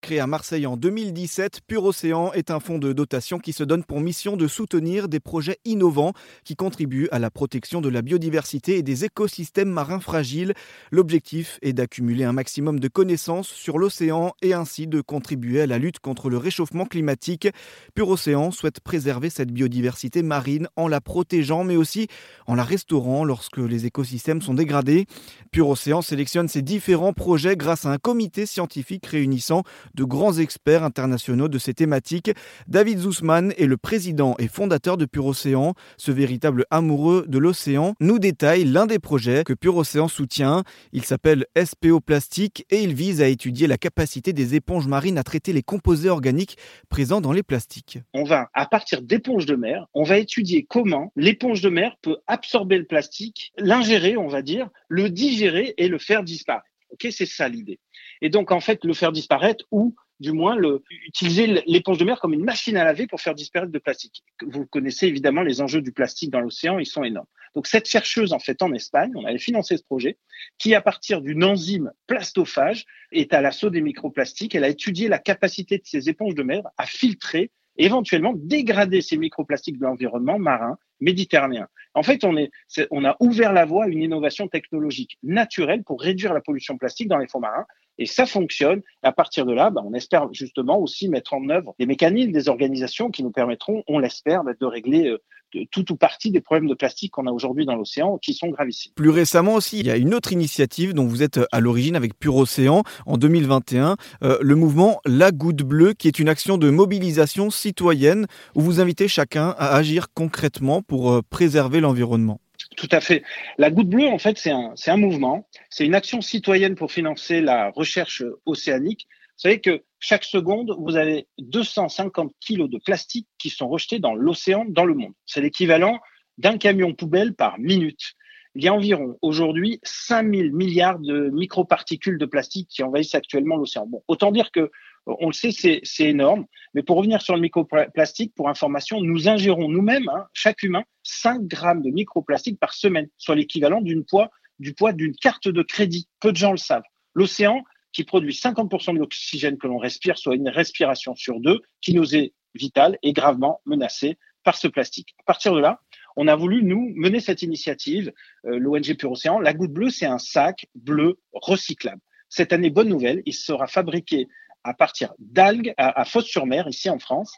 Créé à Marseille en 2017, Pure Océan est un fonds de dotation qui se donne pour mission de soutenir des projets innovants qui contribuent à la protection de la biodiversité et des écosystèmes marins fragiles. L'objectif est d'accumuler un maximum de connaissances sur l'océan et ainsi de contribuer à la lutte contre le réchauffement climatique. Pure Océan souhaite préserver cette biodiversité marine en la protégeant mais aussi en la restaurant lorsque les écosystèmes sont dégradés. Pure Océan sélectionne ces différents projets grâce à un comité scientifique réunissant de grands experts internationaux de ces thématiques. David Zussman est le président et fondateur de Pure Océan. Ce véritable amoureux de l'océan nous détaille l'un des projets que Pure Océan soutient. Il s'appelle SPO Plastique et il vise à étudier la capacité des éponges marines à traiter les composés organiques présents dans les plastiques. On va, à partir d'éponges de mer, on va étudier comment l'éponge de mer peut absorber le plastique, l'ingérer, on va dire, le digérer et le faire disparaître. Ok, c'est ça l'idée. Et donc en fait le faire disparaître ou du moins utiliser l'éponge de mer comme une machine à laver pour faire disparaître le plastique. Vous connaissez évidemment les enjeux du plastique dans l'océan, ils sont énormes. Donc cette chercheuse en fait en Espagne, on avait financé ce projet, qui à partir d'une enzyme plastophage est à l'assaut des microplastiques. Elle a étudié la capacité de ces éponges de mer à filtrer éventuellement dégrader ces microplastiques de l'environnement marin méditerranéen. En fait, on, a ouvert la voie à une innovation technologique naturelle pour réduire la pollution plastique dans les fonds marins et ça fonctionne. À partir de là, bah, on espère justement aussi mettre en œuvre des mécanismes, des organisations qui nous permettront, on l'espère, bah, de régler euh, tout ou partie des problèmes de plastique qu'on a aujourd'hui dans l'océan qui sont gravissimes. Plus récemment aussi, il y a une autre initiative dont vous êtes à l'origine avec Pure Océan en 2021, euh, le mouvement La Goutte Bleue, qui est une action de mobilisation citoyenne où vous invitez chacun à agir concrètement pour euh, préserver l'environnement. Tout à fait. La goutte bleue, en fait, c'est un, un mouvement, c'est une action citoyenne pour financer la recherche océanique. Vous savez que chaque seconde, vous avez 250 kilos de plastique qui sont rejetés dans l'océan, dans le monde. C'est l'équivalent d'un camion poubelle par minute. Il y a environ aujourd'hui 5000 milliards de microparticules de plastique qui envahissent actuellement l'océan. Bon, autant dire que on le sait, c'est énorme. Mais pour revenir sur le microplastique, pour information, nous ingérons nous-mêmes, hein, chaque humain, 5 grammes de microplastique par semaine, soit l'équivalent d'une poids, du poids d'une carte de crédit. Peu de gens le savent. L'océan, qui produit 50% de l'oxygène que l'on respire, soit une respiration sur deux, qui nous est vitale, est gravement menacée par ce plastique. À partir de là, on a voulu, nous, mener cette initiative, euh, l'ONG Pure Océan. La goutte bleue, c'est un sac bleu recyclable. Cette année, bonne nouvelle, il sera fabriqué à partir d'algues à, à sur mer ici en France,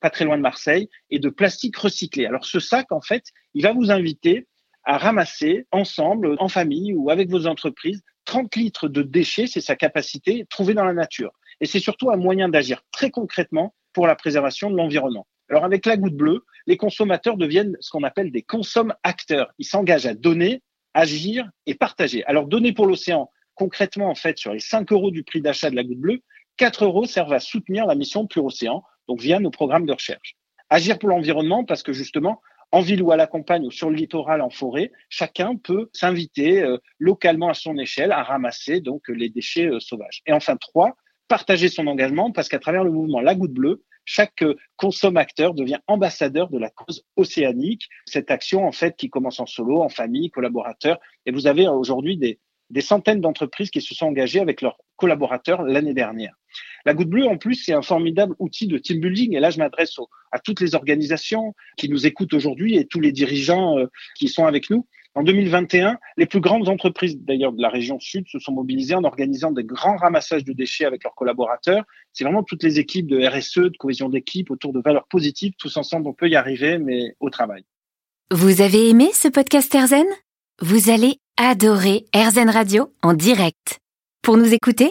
pas très loin de Marseille, et de plastique recyclé. Alors ce sac, en fait, il va vous inviter à ramasser ensemble, en famille ou avec vos entreprises, 30 litres de déchets, c'est sa capacité, trouvée dans la nature. Et c'est surtout un moyen d'agir très concrètement pour la préservation de l'environnement. Alors avec la goutte bleue, les consommateurs deviennent ce qu'on appelle des consommateurs acteurs. Ils s'engagent à donner, agir et partager. Alors donner pour l'océan, concrètement en fait sur les 5 euros du prix d'achat de la goutte bleue, 4 euros servent à soutenir la mission Pure Océan, donc via nos programmes de recherche. Agir pour l'environnement parce que justement, en ville ou à la campagne ou sur le littoral en forêt, chacun peut s'inviter euh, localement à son échelle à ramasser donc les déchets euh, sauvages. Et enfin trois, partager son engagement parce qu'à travers le mouvement La Goutte Bleue, chaque euh, consommateur devient ambassadeur de la cause océanique. Cette action en fait qui commence en solo, en famille, collaborateur. Et vous avez aujourd'hui des, des centaines d'entreprises qui se sont engagées avec leurs collaborateurs l'année dernière. La Goutte Bleue, en plus, c'est un formidable outil de team building. Et là, je m'adresse à toutes les organisations qui nous écoutent aujourd'hui et tous les dirigeants euh, qui sont avec nous. En 2021, les plus grandes entreprises, d'ailleurs de la région sud, se sont mobilisées en organisant des grands ramassages de déchets avec leurs collaborateurs. C'est vraiment toutes les équipes de RSE, de cohésion d'équipe, autour de valeurs positives. Tous ensemble, on peut y arriver, mais au travail. Vous avez aimé ce podcast Erzen Vous allez adorer Erzen Radio en direct. Pour nous écouter,